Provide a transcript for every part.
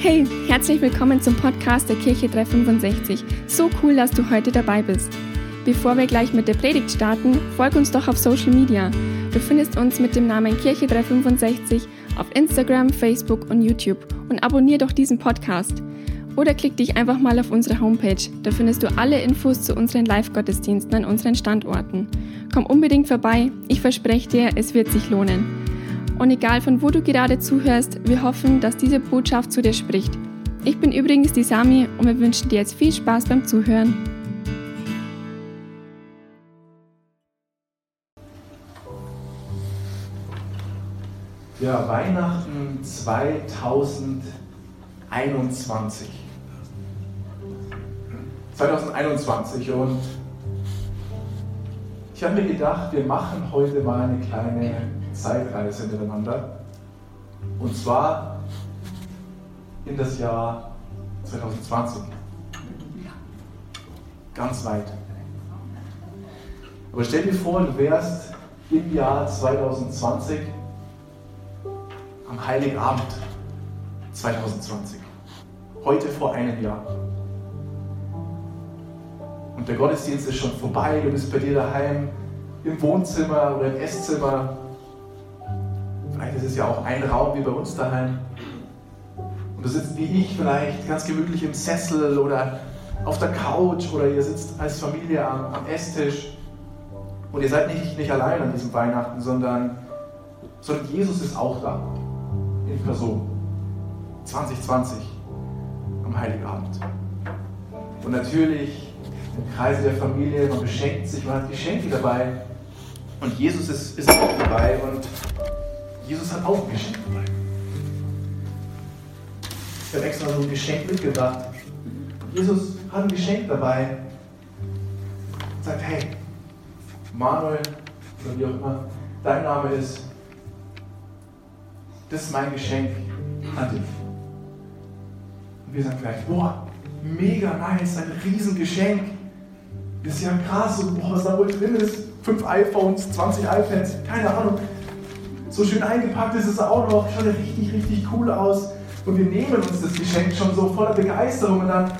Hey, herzlich willkommen zum Podcast der Kirche 365. So cool, dass du heute dabei bist. Bevor wir gleich mit der Predigt starten, folg uns doch auf Social Media. Du findest uns mit dem Namen Kirche 365 auf Instagram, Facebook und YouTube und abonnier doch diesen Podcast. Oder klick dich einfach mal auf unsere Homepage. Da findest du alle Infos zu unseren Live-Gottesdiensten an unseren Standorten. Komm unbedingt vorbei. Ich verspreche dir, es wird sich lohnen. Und egal von wo du gerade zuhörst, wir hoffen, dass diese Botschaft zu dir spricht. Ich bin übrigens die Sami und wir wünschen dir jetzt viel Spaß beim Zuhören. Ja, Weihnachten 2021. 2021 und ich habe mir gedacht, wir machen heute mal eine kleine Zeitreise miteinander. Und zwar in das Jahr 2020. Ganz weit. Aber stell dir vor, du wärst im Jahr 2020 am Heiligabend 2020. Heute vor einem Jahr. Und der Gottesdienst ist schon vorbei, du bist bei dir daheim im Wohnzimmer oder im Esszimmer Vielleicht ist es ja auch ein Raum wie bei uns daheim. Und du sitzt wie ich vielleicht ganz gemütlich im Sessel oder auf der Couch oder ihr sitzt als Familie am, am Esstisch. Und ihr seid nicht, nicht allein an diesem Weihnachten, sondern, sondern Jesus ist auch da. In Person. 2020 am Heiligabend. Und natürlich im Kreise der Familie, man beschenkt sich, man hat Geschenke dabei. Und Jesus ist, ist auch dabei. Und Jesus hat auch ein Geschenk dabei. Ich habe extra so ein Geschenk mitgebracht. Jesus hat ein Geschenk dabei und sagt, hey, Manuel, oder wie auch immer dein Name ist, das ist mein Geschenk an dich. Und wir sagen vielleicht, boah, mega nice, ein Riesengeschenk. Das ist ja krass und boah, was da wohl drin ist. Fünf iPhones, 20 iPads, keine Ahnung. So schön eingepackt ist es auch noch, schaut ja richtig, richtig cool aus. Und wir nehmen uns das Geschenk schon so voller Begeisterung und dann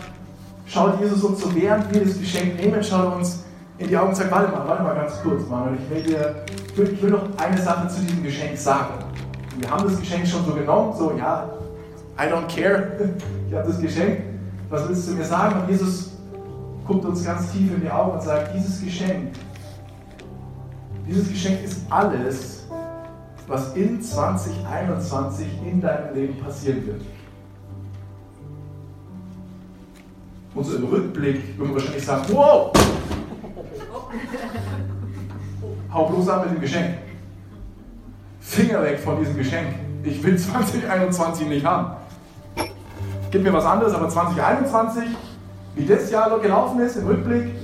schaut Jesus uns so, während wir das Geschenk nehmen, schaut uns in die Augen und sagt, warte mal, warte mal ganz kurz, Manuel, ich will dir, ich will, ich will noch eine Sache zu diesem Geschenk sagen. Wir haben das Geschenk schon so genommen, so, ja, I don't care, ich habe das Geschenk, was willst du mir sagen? Und Jesus guckt uns ganz tief in die Augen und sagt, dieses Geschenk, dieses Geschenk ist alles, was in 2021 in deinem Leben passieren wird. Und so im Rückblick würden wir wahrscheinlich sagen, wow, hau bloß ab mit dem Geschenk. Finger weg von diesem Geschenk. Ich will 2021 nicht haben. Gib mir was anderes, aber 2021, wie das Jahr gelaufen ist im Rückblick,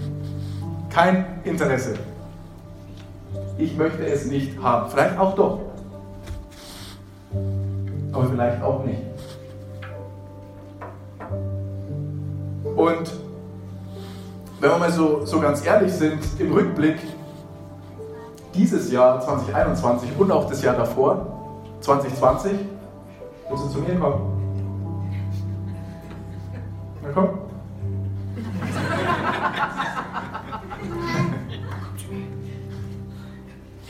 kein Interesse. Ich möchte es nicht haben. Vielleicht auch doch aber vielleicht auch nicht. Und wenn wir mal so, so ganz ehrlich sind, im Rückblick, dieses Jahr 2021 und auch das Jahr davor, 2020, willst du zu mir kommen? Na komm.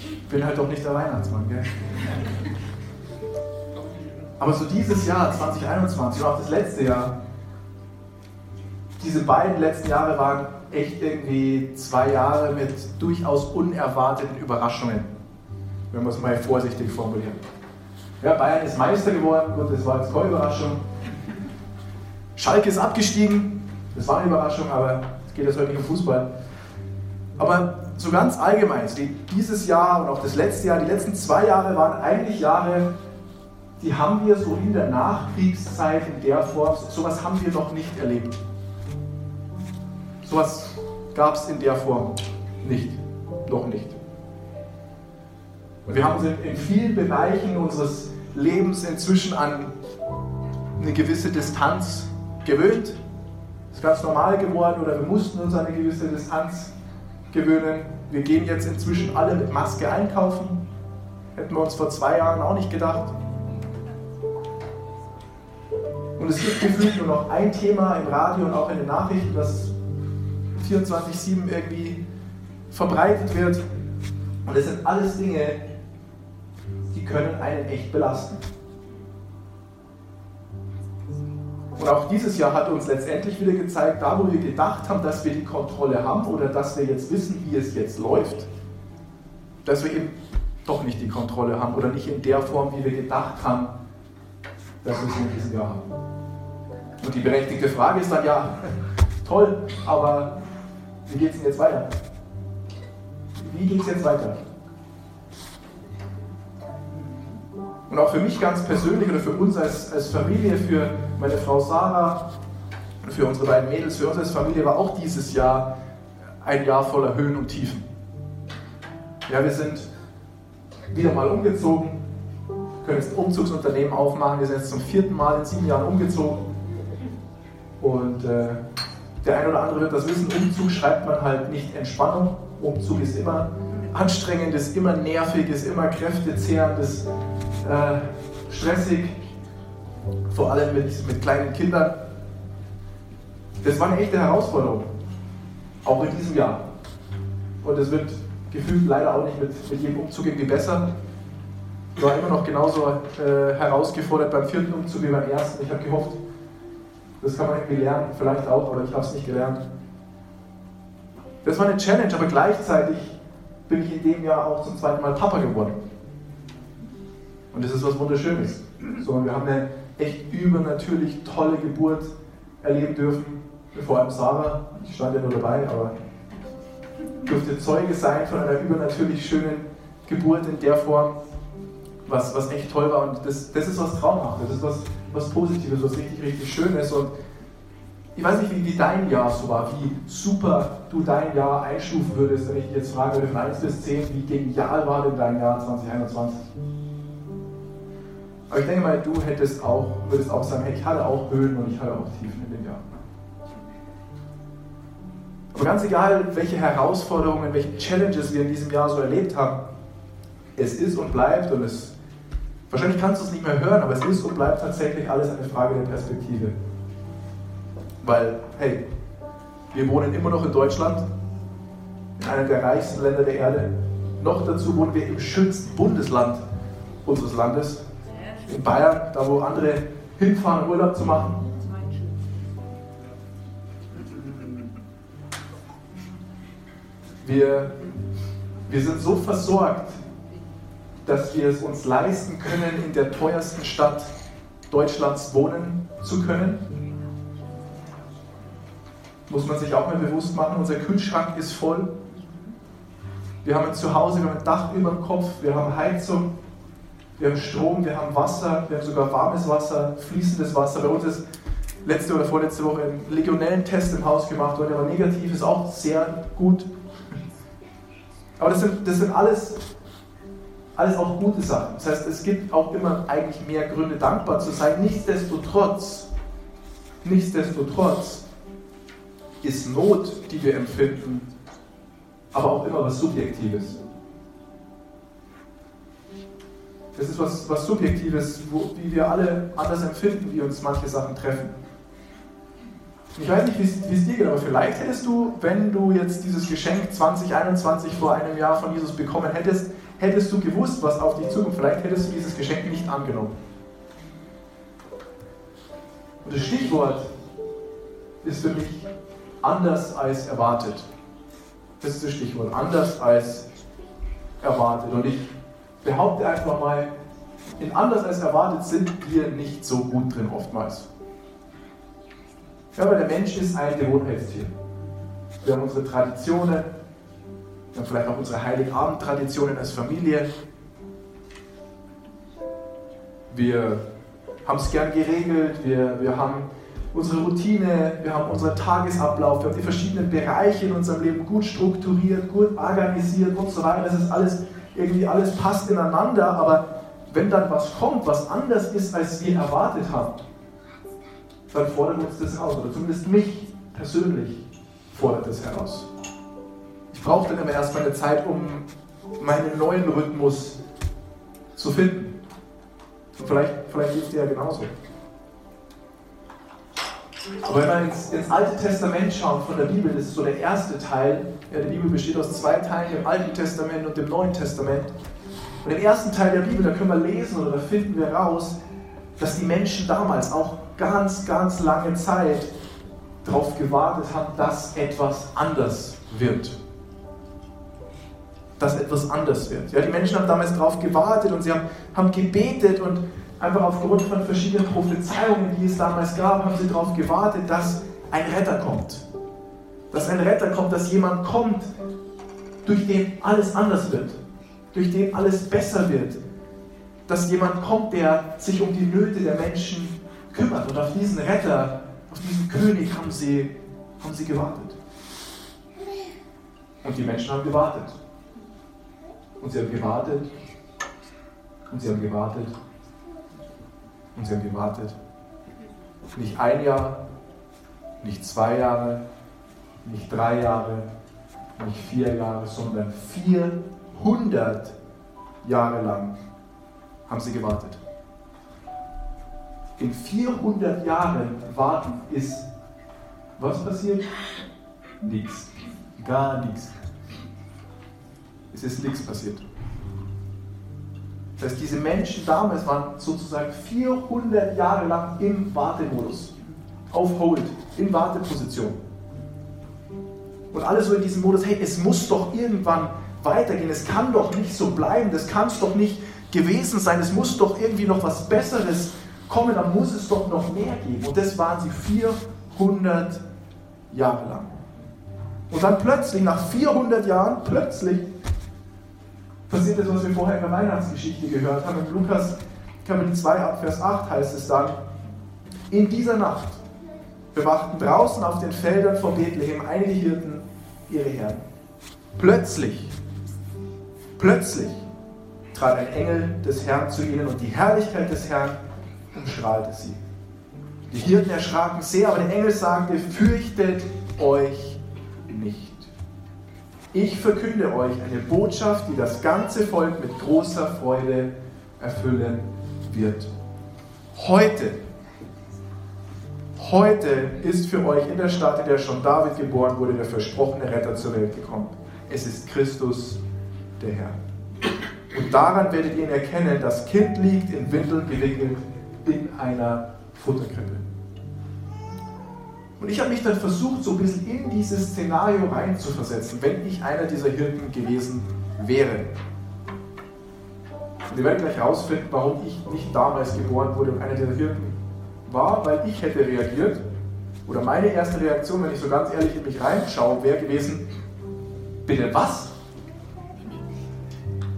Ich bin halt doch nicht der Weihnachtsmann, gell? Aber so dieses Jahr 2021 und auch das letzte Jahr, diese beiden letzten Jahre waren echt irgendwie zwei Jahre mit durchaus unerwarteten Überraschungen, wenn wir es mal vorsichtig formulieren. Ja, Bayern ist Meister geworden, gut, das war jetzt keine Überraschung. Schalke ist abgestiegen, das war eine Überraschung, aber es geht jetzt heute nicht um Fußball. Aber so ganz allgemein, dieses Jahr und auch das letzte Jahr, die letzten zwei Jahre waren eigentlich Jahre, die haben wir so in der Nachkriegszeit in der Form, sowas haben wir noch nicht erlebt. Sowas gab es in der Form nicht, noch nicht. Und wir haben uns in vielen Bereichen unseres Lebens inzwischen an eine gewisse Distanz gewöhnt. Das ist ganz normal geworden oder wir mussten uns an eine gewisse Distanz gewöhnen. Wir gehen jetzt inzwischen alle mit Maske einkaufen. Hätten wir uns vor zwei Jahren auch nicht gedacht. Und es gibt gefühlt nur noch ein Thema im Radio und auch in den Nachrichten, das 24-7 irgendwie verbreitet wird. Und das sind alles Dinge, die können einen echt belasten. Und auch dieses Jahr hat uns letztendlich wieder gezeigt, da wo wir gedacht haben, dass wir die Kontrolle haben oder dass wir jetzt wissen, wie es jetzt läuft, dass wir eben doch nicht die Kontrolle haben oder nicht in der Form, wie wir gedacht haben, dass wir es in diesem Jahr haben. Und die berechtigte Frage ist dann ja, toll, aber wie geht es denn jetzt weiter? Wie geht es jetzt weiter? Und auch für mich ganz persönlich oder für uns als, als Familie, für meine Frau Sarah und für unsere beiden Mädels, für uns als Familie war auch dieses Jahr ein Jahr voller Höhen und Tiefen. Ja, wir sind wieder mal umgezogen, können jetzt ein Umzugsunternehmen aufmachen. Wir sind jetzt zum vierten Mal in sieben Jahren umgezogen. Und äh, der eine oder andere wird das wissen, Umzug schreibt man halt nicht Entspannung. Umzug ist immer anstrengend, ist immer nervig, ist immer kräftezehrend, ist äh, stressig, vor allem mit, mit kleinen Kindern. Das war eine echte Herausforderung, auch in diesem Jahr. Und es wird gefühlt leider auch nicht mit, mit jedem Umzug irgendwie besser. Ich war immer noch genauso äh, herausgefordert beim vierten Umzug wie beim ersten. Ich habe gehofft, das kann man irgendwie lernen, vielleicht auch, aber ich habe es nicht gelernt. Das war eine Challenge, aber gleichzeitig bin ich in dem Jahr auch zum zweiten Mal Papa geworden. Und das ist was Wunderschönes. So, wir haben eine echt übernatürlich tolle Geburt erleben dürfen. Vor allem Sarah, ich stand ja nur dabei, aber durfte Zeuge sein von einer übernatürlich schönen Geburt in der Form, was, was echt toll war. Und das, das ist was Traumhaftes, das ist was, was Positives, was richtig, richtig Schönes. Und ich weiß nicht, wie, wie dein Jahr so war, wie super du dein Jahr einstufen würdest, wenn ich dich jetzt frage, von 1 bis 10, wie genial war denn dein Jahr 2021? Aber ich denke mal, du hättest auch, würdest auch sagen, hey, ich hatte auch Höhen und ich hatte auch Tiefen in dem Jahr. Aber ganz egal, welche Herausforderungen, welche Challenges wir in diesem Jahr so erlebt haben, es ist und bleibt und es, wahrscheinlich kannst du es nicht mehr hören, aber es ist und bleibt tatsächlich alles eine Frage der Perspektive. Weil, hey, wir wohnen immer noch in Deutschland, in einem der reichsten Länder der Erde. Noch dazu wohnen wir im schönsten Bundesland unseres Landes, in Bayern, da wo andere hinfahren, Urlaub zu machen. Wir, wir sind so versorgt, dass wir es uns leisten können, in der teuersten Stadt Deutschlands wohnen zu können. Muss man sich auch mal bewusst machen, unser Kühlschrank ist voll. Wir haben ein Zuhause, wir haben ein Dach über dem Kopf, wir haben Heizung, wir haben Strom, wir haben Wasser, wir haben sogar warmes Wasser, fließendes Wasser. Bei uns ist letzte oder vorletzte Woche ein Legionellentest im Haus gemacht worden, der war negativ, ist auch sehr gut. Aber das sind, das sind alles, alles auch gute Sachen. Das heißt, es gibt auch immer eigentlich mehr Gründe, dankbar zu sein. Nichtsdestotrotz, nichtsdestotrotz ist Not, die wir empfinden, aber auch immer was Subjektives. Das ist was, was Subjektives, wo, wie wir alle anders empfinden, wie uns manche Sachen treffen. Ich weiß nicht, wie es dir geht, aber vielleicht hättest du, wenn du jetzt dieses Geschenk 2021 vor einem Jahr von Jesus bekommen hättest, hättest du gewusst, was auf dich zukommt, vielleicht hättest du dieses Geschenk nicht angenommen. Und das Stichwort ist für mich anders als erwartet. Das ist das Stichwort, anders als erwartet. Und ich behaupte einfach mal, in anders als erwartet sind wir nicht so gut drin oftmals. Ja, aber der Mensch ist ein Gewohnheitstier. Wir haben unsere Traditionen, haben vielleicht auch unsere Heiligabend-Traditionen als Familie. Wir haben es gern geregelt, wir, wir haben unsere Routine, wir haben unseren Tagesablauf, wir haben die verschiedenen Bereiche in unserem Leben gut strukturiert, gut organisiert und so weiter. Das ist alles irgendwie alles passt ineinander, aber wenn dann was kommt, was anders ist, als wir erwartet haben, dann fordert uns das heraus, oder zumindest mich persönlich fordert das heraus. Brauche dann immer erstmal eine Zeit, um meinen neuen Rhythmus zu finden. Und vielleicht, vielleicht geht es dir ja genauso. Aber wenn wir ins, ins, Alte Testament schauen von der Bibel, das ist so der erste Teil. Ja, die Bibel besteht aus zwei Teilen, dem Alten Testament und dem Neuen Testament. Und im ersten Teil der Bibel, da können wir lesen oder da finden wir raus, dass die Menschen damals auch ganz, ganz lange Zeit darauf gewartet haben, dass etwas anders wird. Dass etwas anders wird. Ja, die Menschen haben damals darauf gewartet und sie haben, haben gebetet und einfach aufgrund von verschiedenen Prophezeiungen, die es damals gab, haben sie darauf gewartet, dass ein Retter kommt. Dass ein Retter kommt, dass jemand kommt, durch den alles anders wird, durch den alles besser wird. Dass jemand kommt, der sich um die Nöte der Menschen kümmert. Und auf diesen Retter, auf diesen König haben sie, haben sie gewartet. Und die Menschen haben gewartet. Und sie haben gewartet. Und sie haben gewartet. Und sie haben gewartet. Nicht ein Jahr, nicht zwei Jahre, nicht drei Jahre, nicht vier Jahre, sondern 400 Jahre lang haben sie gewartet. In 400 Jahren warten ist was passiert? Nichts. Gar nichts. Es ist nichts passiert. Das heißt, diese Menschen damals waren sozusagen 400 Jahre lang im Wartemodus, auf Hold, in Warteposition. Und alles so in diesem Modus, hey, es muss doch irgendwann weitergehen, es kann doch nicht so bleiben, das kann es doch nicht gewesen sein, es muss doch irgendwie noch was Besseres kommen, da muss es doch noch mehr geben. Und das waren sie 400 Jahre lang. Und dann plötzlich, nach 400 Jahren, plötzlich passiert das, was wir vorher in der Weihnachtsgeschichte gehört haben. In Lukas Kapitel 2 ab Vers 8 heißt es dann, in dieser Nacht bewachten draußen auf den Feldern von Bethlehem einige Hirten ihre Herden. Plötzlich, plötzlich trat ein Engel des Herrn zu ihnen und die Herrlichkeit des Herrn umstrahlte sie. Die Hirten erschraken sehr, aber der Engel sagte, fürchtet euch nicht. Ich verkünde euch eine Botschaft, die das ganze Volk mit großer Freude erfüllen wird. Heute, heute ist für euch in der Stadt, in der schon David geboren wurde, der versprochene Retter zur Welt gekommen. Es ist Christus, der Herr. Und daran werdet ihr ihn erkennen, das Kind liegt in Windeln gewickelt in einer Futterkrippe. Und ich habe mich dann versucht, so ein bisschen in dieses Szenario reinzuversetzen, wenn ich einer dieser Hirten gewesen wäre. Und ihr werdet gleich herausfinden, warum ich nicht damals geboren wurde und einer dieser Hirten war, weil ich hätte reagiert. Oder meine erste Reaktion, wenn ich so ganz ehrlich in mich reinschaue, wäre gewesen, bitte was?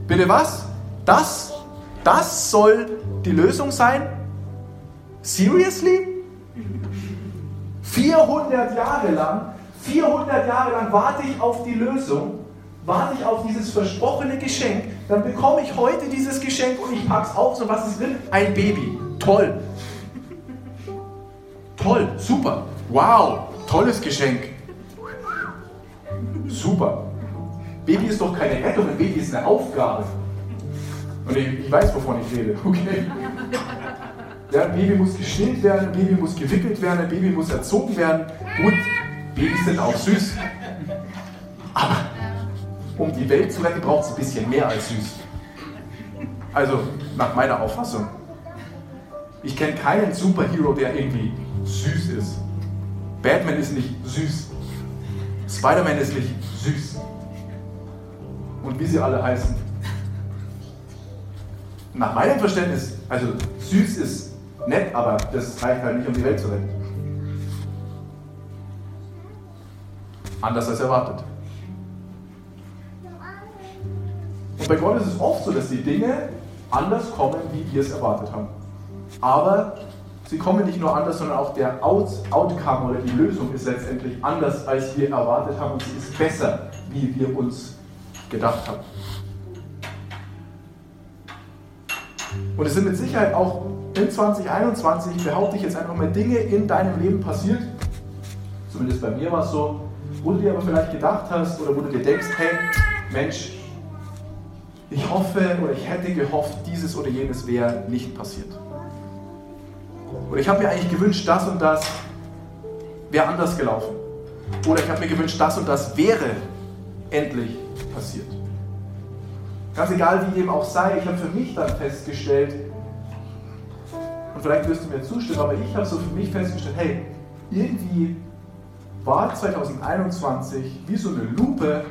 Bitte was? Das? Das soll die Lösung sein? Seriously? 400 Jahre lang, 400 Jahre lang warte ich auf die Lösung, warte ich auf dieses versprochene Geschenk, dann bekomme ich heute dieses Geschenk und ich packe es auf. So was ist drin? Ein Baby. Toll. Toll, super. Wow, tolles Geschenk. Super. Baby ist doch keine Rettung, ein Baby ist eine Aufgabe. Und ich, ich weiß, wovon ich rede. Okay. Ja, ein Baby muss gestillt werden, ein Baby muss gewickelt werden, ein Baby muss erzogen werden. Gut, Babys sind auch süß. Aber um die Welt zu retten, braucht es ein bisschen mehr als süß. Also, nach meiner Auffassung. Ich kenne keinen Superhero, der irgendwie süß ist. Batman ist nicht süß. Spider-Man ist nicht süß. Und wie sie alle heißen. Nach meinem Verständnis, also süß ist nett, aber das reicht halt nicht, um die Welt zu retten. Anders als erwartet. Und bei Gott ist es oft so, dass die Dinge anders kommen, wie wir es erwartet haben. Aber sie kommen nicht nur anders, sondern auch der Out Outcome oder die Lösung ist letztendlich anders, als wir erwartet haben und sie ist besser, wie wir uns gedacht haben. Und es sind mit Sicherheit auch in 2021, behaupte ich jetzt einfach mal, Dinge in deinem Leben passiert, zumindest bei mir war es so, wo du dir aber vielleicht gedacht hast oder wo du dir denkst, hey, Mensch, ich hoffe oder ich hätte gehofft, dieses oder jenes wäre nicht passiert. Oder ich habe mir eigentlich gewünscht, das und das wäre anders gelaufen. Oder ich habe mir gewünscht, das und das wäre endlich passiert. Ganz egal, wie dem auch sei, ich habe für mich dann festgestellt, und vielleicht wirst du mir zustimmen, aber ich habe so für mich festgestellt, hey, irgendwie war 2021 wie so eine Lupe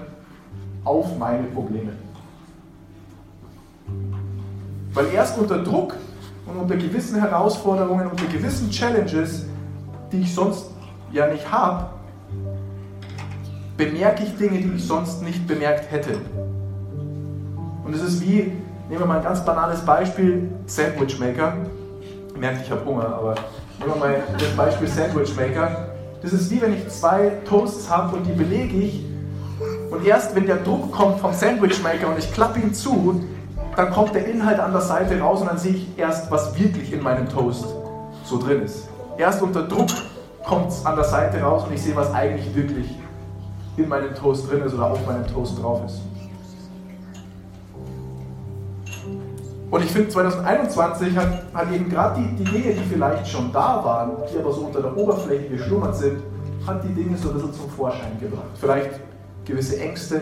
auf meine Probleme. Weil erst unter Druck und unter gewissen Herausforderungen, unter gewissen Challenges, die ich sonst ja nicht habe, bemerke ich Dinge, die ich sonst nicht bemerkt hätte. Und es ist wie, nehmen wir mal ein ganz banales Beispiel, Sandwich Maker. Ihr merkt, ich habe Hunger, aber nehmen wir mal das Beispiel Sandwich Maker. Das ist wie wenn ich zwei Toasts habe und die belege ich. Und erst wenn der Druck kommt vom Sandwich Maker und ich klappe ihn zu, dann kommt der Inhalt an der Seite raus und dann sehe ich erst, was wirklich in meinem Toast so drin ist. Erst unter Druck kommt es an der Seite raus und ich sehe, was eigentlich wirklich in meinem Toast drin ist oder auf meinem Toast drauf ist. Und ich finde, 2021 hat, hat eben gerade die, die Dinge, die vielleicht schon da waren, die aber so unter der Oberfläche geschlummert sind, hat die Dinge so ein bisschen zum Vorschein gebracht. Vielleicht gewisse Ängste,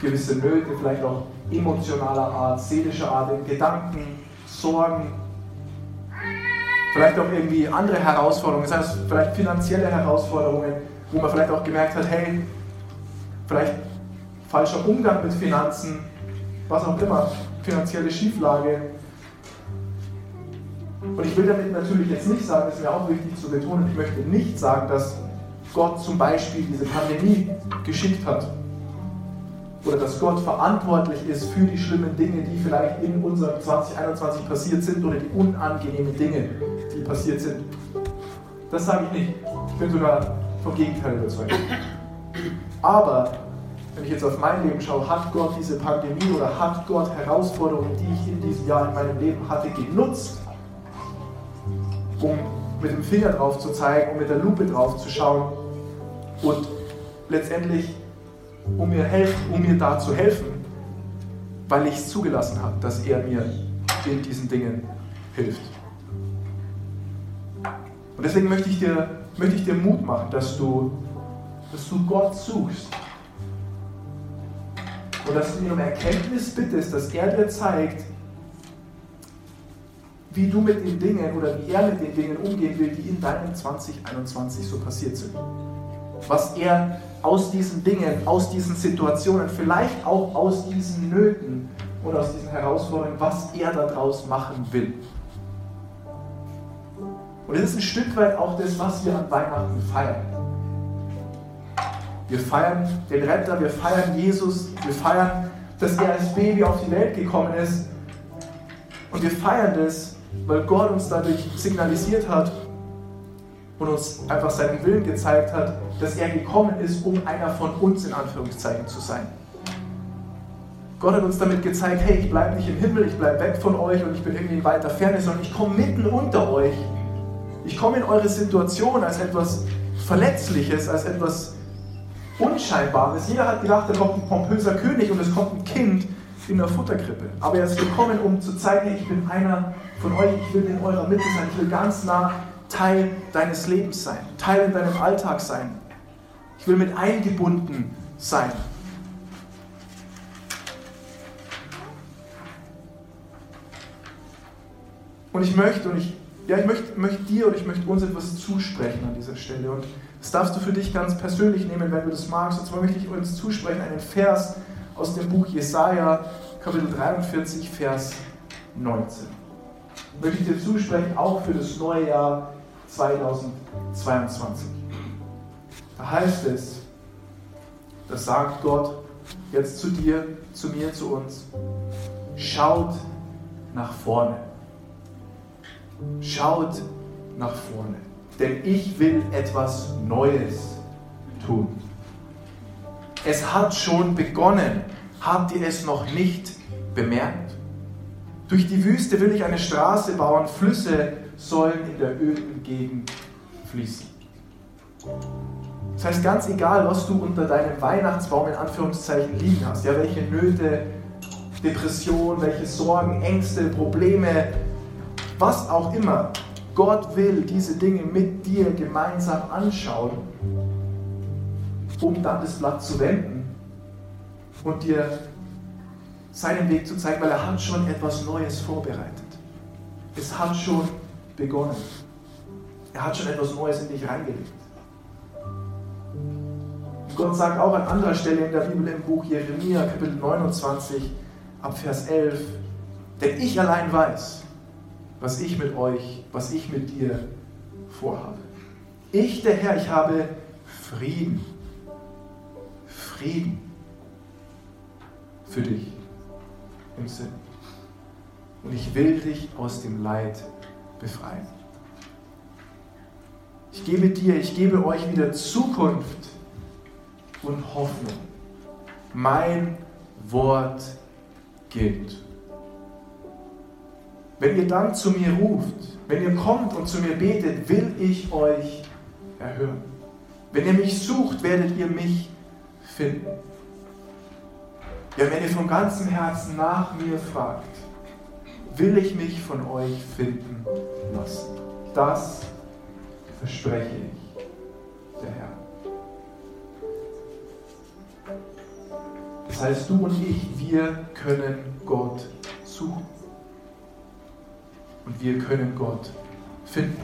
gewisse Nöte, vielleicht auch emotionaler Art, seelischer Art, Gedanken, Sorgen, vielleicht auch irgendwie andere Herausforderungen, sei es vielleicht finanzielle Herausforderungen, wo man vielleicht auch gemerkt hat, hey, vielleicht falscher Umgang mit Finanzen, was auch immer, finanzielle Schieflage. Und ich will damit natürlich jetzt nicht sagen, das ist mir auch wichtig zu betonen, ich möchte nicht sagen, dass Gott zum Beispiel diese Pandemie geschickt hat oder dass Gott verantwortlich ist für die schlimmen Dinge, die vielleicht in unserem 2021 passiert sind oder die unangenehmen Dinge, die passiert sind. Das sage ich nicht. Ich bin sogar vom Gegenteil überzeugt. Aber wenn ich jetzt auf mein Leben schaue, hat Gott diese Pandemie oder hat Gott Herausforderungen, die ich in diesem Jahr in meinem Leben hatte, genutzt, um mit dem Finger drauf zu zeigen, um mit der Lupe drauf zu schauen und letztendlich um mir, helfen, um mir da zu helfen, weil ich es zugelassen habe, dass er mir in diesen Dingen hilft. Und deswegen möchte ich dir, möchte ich dir Mut machen, dass du, dass du Gott suchst. Und dass du ihn um Erkenntnis bittest, dass er dir zeigt, wie du mit den Dingen oder wie er mit den Dingen umgehen will, die in deinem 2021 so passiert sind. Was er aus diesen Dingen, aus diesen Situationen, vielleicht auch aus diesen Nöten und aus diesen Herausforderungen, was er daraus machen will. Und es ist ein Stück weit auch das, was wir an Weihnachten feiern. Wir feiern den Retter, wir feiern Jesus, wir feiern, dass er als Baby auf die Welt gekommen ist. Und wir feiern das, weil Gott uns dadurch signalisiert hat, und uns einfach seinen Willen gezeigt hat, dass er gekommen ist, um einer von uns in Anführungszeichen zu sein. Gott hat uns damit gezeigt, hey, ich bleibe nicht im Himmel, ich bleibe weg von euch und ich bin irgendwie in weiter Ferne, sondern ich komme mitten unter euch. Ich komme in eure Situation als etwas Verletzliches, als etwas Unscheinbares. Jeder hat gedacht, da kommt ein pompöser König und es kommt ein Kind in der Futterkrippe. Aber er ist gekommen, um zu zeigen, ich bin einer von euch, ich will in eurer Mitte sein, ich will ganz nah Teil deines Lebens sein, Teil in deinem Alltag sein. Ich will mit eingebunden sein. Und ich möchte, und ich, ja, ich möchte, möchte dir und ich möchte uns etwas zusprechen an dieser Stelle. Und das darfst du für dich ganz persönlich nehmen, wenn du das magst. Und zwar möchte ich uns zusprechen einen Vers aus dem Buch Jesaja, Kapitel 43, Vers 19. Möchte ich dir zusprechen, auch für das neue Jahr 2022. Da heißt es, das sagt Gott jetzt zu dir, zu mir, zu uns, schaut nach vorne. Schaut nach vorne, denn ich will etwas Neues tun. Es hat schon begonnen. Habt ihr es noch nicht bemerkt? Durch die Wüste will ich eine Straße bauen, Flüsse sollen in der öden Gegend fließen. Das heißt, ganz egal, was du unter deinem Weihnachtsbaum in Anführungszeichen liegen hast, ja, welche Nöte, Depression, welche Sorgen, Ängste, Probleme, was auch immer, Gott will diese Dinge mit dir gemeinsam anschauen, um dann das Blatt zu wenden und dir seinen Weg zu zeigen, weil er hat schon etwas Neues vorbereitet. Es hat schon begonnen. Er hat schon etwas Neues in dich reingelegt. Gott sagt auch an anderer Stelle in der Bibel im Buch Jeremia, Kapitel 29, ab Vers 11, denn ich allein weiß, was ich mit euch, was ich mit dir vorhabe. Ich, der Herr, ich habe Frieden. Frieden für dich im Sinn. Und ich will dich aus dem Leid befreien. Ich gebe dir, ich gebe euch wieder Zukunft und Hoffnung. Mein Wort gilt. Wenn ihr dann zu mir ruft, wenn ihr kommt und zu mir betet, will ich euch erhören. Wenn ihr mich sucht, werdet ihr mich finden. Ja, wenn ihr von ganzem Herzen nach mir fragt, will ich mich von euch finden lassen. Das verspreche ich, der Herr. Das heißt, du und ich, wir können Gott suchen. Und wir können Gott finden.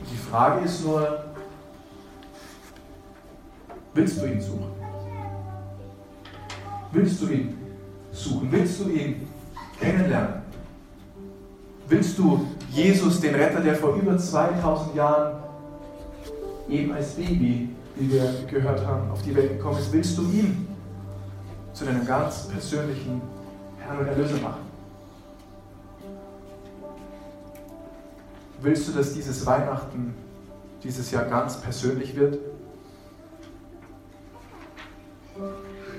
Und die Frage ist nur, willst du ihn suchen? Willst du ihn suchen? Willst du ihn kennenlernen? Willst du Jesus, den Retter, der vor über 2000 Jahren eben als Baby, wie wir gehört haben, auf die Welt gekommen ist, willst du ihn zu deinem ganz persönlichen Herrn und Erlöser machen? Willst du, dass dieses Weihnachten dieses Jahr ganz persönlich wird?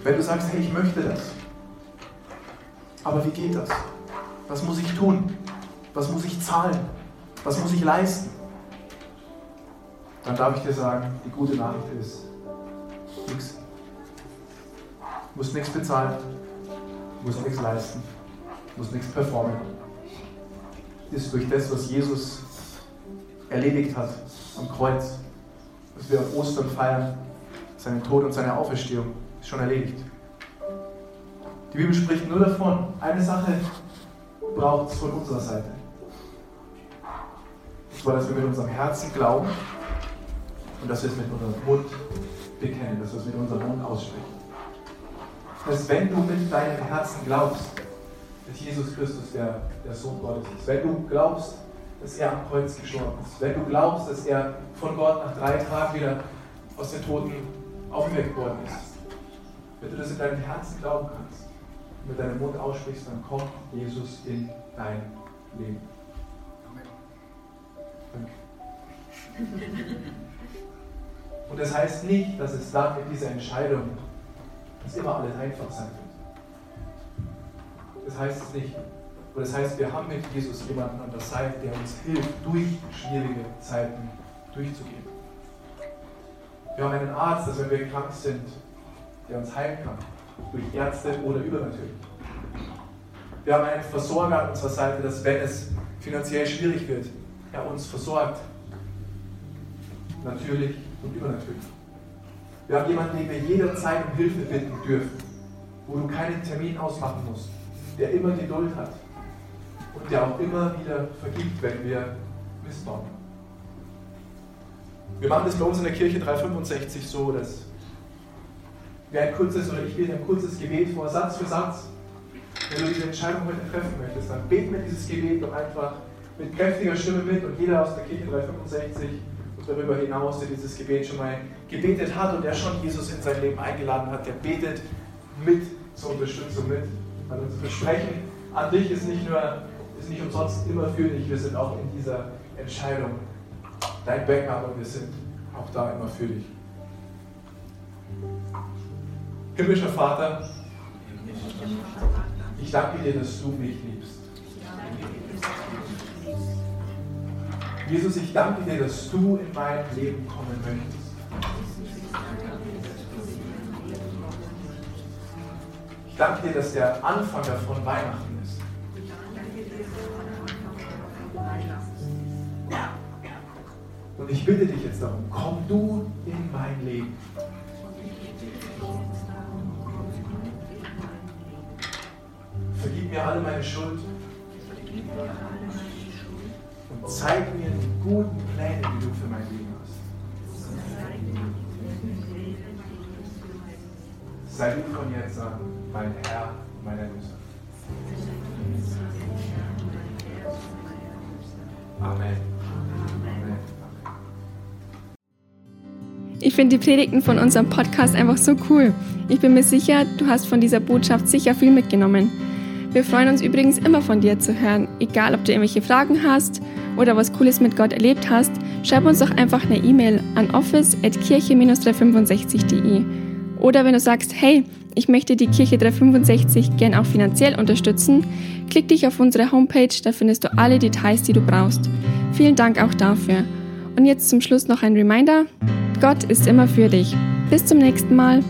Wenn du sagst, hey, ich möchte das, aber wie geht das? Was muss ich tun? Was muss ich zahlen? Was muss ich leisten? Dann darf ich dir sagen, die gute Nachricht ist, nichts. Du musst nichts bezahlen, du musst nichts leisten, du musst nichts performen. Ist durch das, was Jesus erledigt hat am Kreuz, was wir auf Ostern feiern, seinen Tod und seine Auferstehung, ist schon erledigt. Die Bibel spricht nur davon, eine Sache braucht es von unserer Seite. Und zwar, dass wir mit unserem Herzen glauben und dass wir es mit unserem Mund bekennen, dass wir es mit unserem Mund aussprechen. Dass wenn du mit deinem Herzen glaubst, dass Jesus Christus der, der Sohn Gottes ist, wenn du glaubst, dass er am Kreuz gestorben ist, wenn du glaubst, dass er von Gott nach drei Tagen wieder aus den Toten aufgeweckt worden ist, wenn du das in deinem Herzen glauben kannst und mit deinem Mund aussprichst, dann kommt Jesus in dein Leben. Amen. Und das heißt nicht, dass es dann mit dieser Entscheidung, dass immer alles einfach sein wird. Das heißt es nicht. Und das heißt, wir haben mit Jesus jemanden an der Seite, der uns hilft, durch schwierige Zeiten durchzugehen. Wir haben einen Arzt, dass wenn wir krank sind, der uns heilen kann, durch Ärzte oder übernatürlich. Wir haben einen Versorger an unserer Seite, dass wenn es finanziell schwierig wird, er uns versorgt. Natürlich und übernatürlich. Wir haben jemanden, den wir jederzeit um Hilfe bitten dürfen, wo du keinen Termin ausmachen musst, der immer Geduld hat, und der auch immer wieder vergibt, wenn wir Mist bauen. Wir machen das bei uns in der Kirche 365 so, dass wir ein kurzes oder ich lese ein kurzes Gebet vor, Satz für Satz. Wenn du diese Entscheidung heute treffen möchtest, dann beten wir dieses Gebet doch einfach mit kräftiger Stimme mit und jeder aus der Kirche 365 und darüber hinaus, der dieses Gebet schon mal gebetet hat und der schon Jesus in sein Leben eingeladen hat, der betet mit zur Unterstützung mit. Weil unser Versprechen an dich ist nicht nur nicht umsonst immer für dich. Wir sind auch in dieser Entscheidung dein Backup und wir sind auch da immer für dich. Himmlischer Vater, ich danke dir, dass du mich liebst. Jesus, ich danke dir, dass du in mein Leben kommen möchtest. Ich danke dir, dass der Anfang davon Weihnachten Und ich bitte dich jetzt darum, komm du in mein Leben. Vergib mir alle meine Schuld. Und zeig mir die guten Pläne, die du für mein Leben hast. Sei du von jetzt an mein Herr mein Erlöser. Amen. Ich finde die Predigten von unserem Podcast einfach so cool. Ich bin mir sicher, du hast von dieser Botschaft sicher viel mitgenommen. Wir freuen uns übrigens immer von dir zu hören. Egal, ob du irgendwelche Fragen hast oder was Cooles mit Gott erlebt hast, schreib uns doch einfach eine E-Mail an office.kirche-365.de. Oder wenn du sagst, hey, ich möchte die Kirche 365 gern auch finanziell unterstützen, klick dich auf unsere Homepage, da findest du alle Details, die du brauchst. Vielen Dank auch dafür. Und jetzt zum Schluss noch ein Reminder. Gott ist immer für dich. Bis zum nächsten Mal.